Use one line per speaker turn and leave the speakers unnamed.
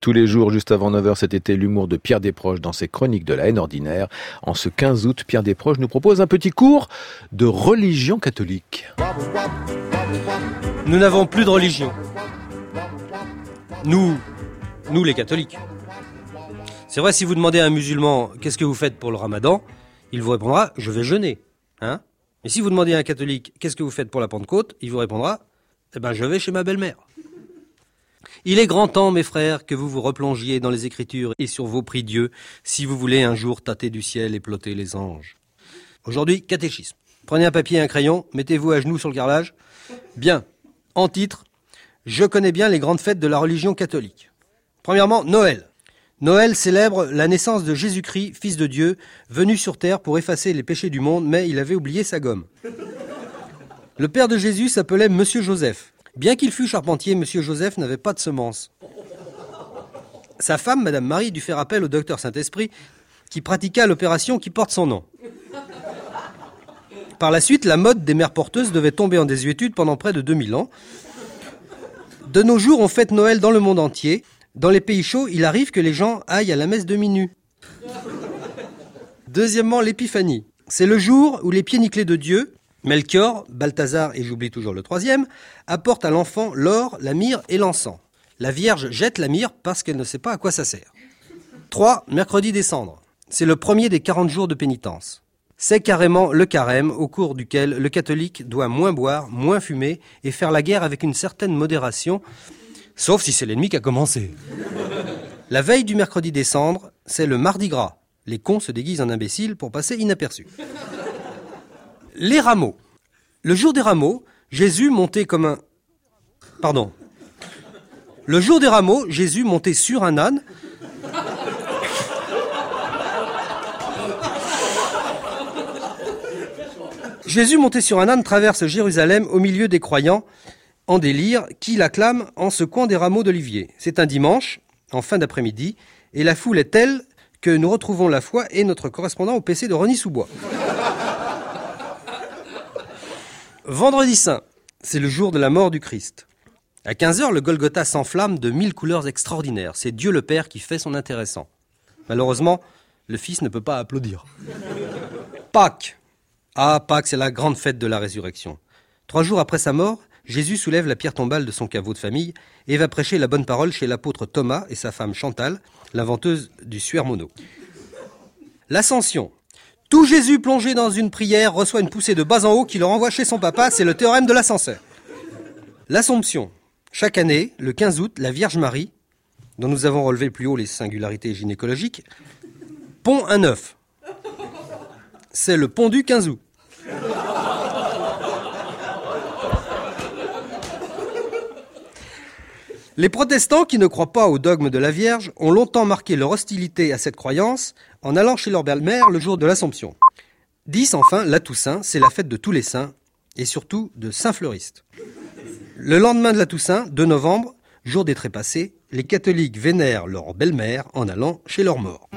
Tous les jours, juste avant 9h cet été, l'humour de Pierre Desproges dans ses chroniques de la haine ordinaire. En ce 15 août, Pierre Desproges nous propose un petit cours de religion catholique.
Nous n'avons plus de religion. Nous, nous les catholiques. C'est vrai, si vous demandez à un musulman qu'est-ce que vous faites pour le ramadan, il vous répondra je vais jeûner. Hein Et si vous demandez à un catholique qu'est-ce que vous faites pour la Pentecôte, il vous répondra eh ben je vais chez ma belle-mère. Il est grand temps, mes frères, que vous vous replongiez dans les Écritures et sur vos prix Dieu, si vous voulez un jour tâter du ciel et plotter les anges. Aujourd'hui, catéchisme. Prenez un papier et un crayon, mettez-vous à genoux sur le carrelage. Bien. En titre, je connais bien les grandes fêtes de la religion catholique. Premièrement, Noël. Noël célèbre la naissance de Jésus-Christ, fils de Dieu, venu sur terre pour effacer les péchés du monde, mais il avait oublié sa gomme. Le père de Jésus s'appelait Monsieur Joseph. Bien qu'il fût charpentier, Monsieur Joseph n'avait pas de semences. Sa femme, Madame Marie, dut faire appel au docteur Saint-Esprit, qui pratiqua l'opération qui porte son nom. Par la suite, la mode des mères porteuses devait tomber en désuétude pendant près de 2000 ans. De nos jours, on fête Noël dans le monde entier. Dans les pays chauds, il arrive que les gens aillent à la messe de minuit. Deuxièmement, l'épiphanie. C'est le jour où les pieds nickelés de Dieu, Melchior, Balthazar et j'oublie toujours le troisième, apportent à l'enfant l'or, la myrrhe et l'encens. La Vierge jette la myrrhe parce qu'elle ne sait pas à quoi ça sert. 3. Mercredi des cendres. C'est le premier des 40 jours de pénitence. C'est carrément le carême au cours duquel le catholique doit moins boire, moins fumer et faire la guerre avec une certaine modération, sauf si c'est l'ennemi qui a commencé. La veille du mercredi des cendres, c'est le mardi gras. Les cons se déguisent en imbéciles pour passer inaperçus. Les rameaux. Le jour des rameaux, Jésus montait comme un... Pardon. Le jour des rameaux, Jésus montait sur un âne. Jésus monté sur un âne traverse Jérusalem au milieu des croyants en délire qui l'acclament en secouant des rameaux d'olivier. C'est un dimanche, en fin d'après-midi, et la foule est telle que nous retrouvons la foi et notre correspondant au PC de René Sous-Bois. Vendredi Saint, c'est le jour de la mort du Christ. À 15h, le Golgotha s'enflamme de mille couleurs extraordinaires. C'est Dieu le Père qui fait son intéressant. Malheureusement, le Fils ne peut pas applaudir. Pâques. Ah, Pâques, c'est la grande fête de la résurrection. Trois jours après sa mort, Jésus soulève la pierre tombale de son caveau de famille et va prêcher la bonne parole chez l'apôtre Thomas et sa femme Chantal, l'inventeuse du suaire mono. L'ascension. Tout Jésus plongé dans une prière reçoit une poussée de bas en haut qui le renvoie chez son papa, c'est le théorème de l'ascenseur. L'Assomption. Chaque année, le 15 août, la Vierge Marie, dont nous avons relevé plus haut les singularités gynécologiques, pond un œuf. C'est le pont du 15 août. Les protestants qui ne croient pas au dogme de la Vierge ont longtemps marqué leur hostilité à cette croyance en allant chez leur belle-mère le jour de l'Assomption. 10 enfin, la Toussaint, c'est la fête de tous les saints et surtout de Saint-Fleuriste. Le lendemain de la Toussaint, 2 novembre, jour des trépassés, les catholiques vénèrent leur belle-mère en allant chez leur mort.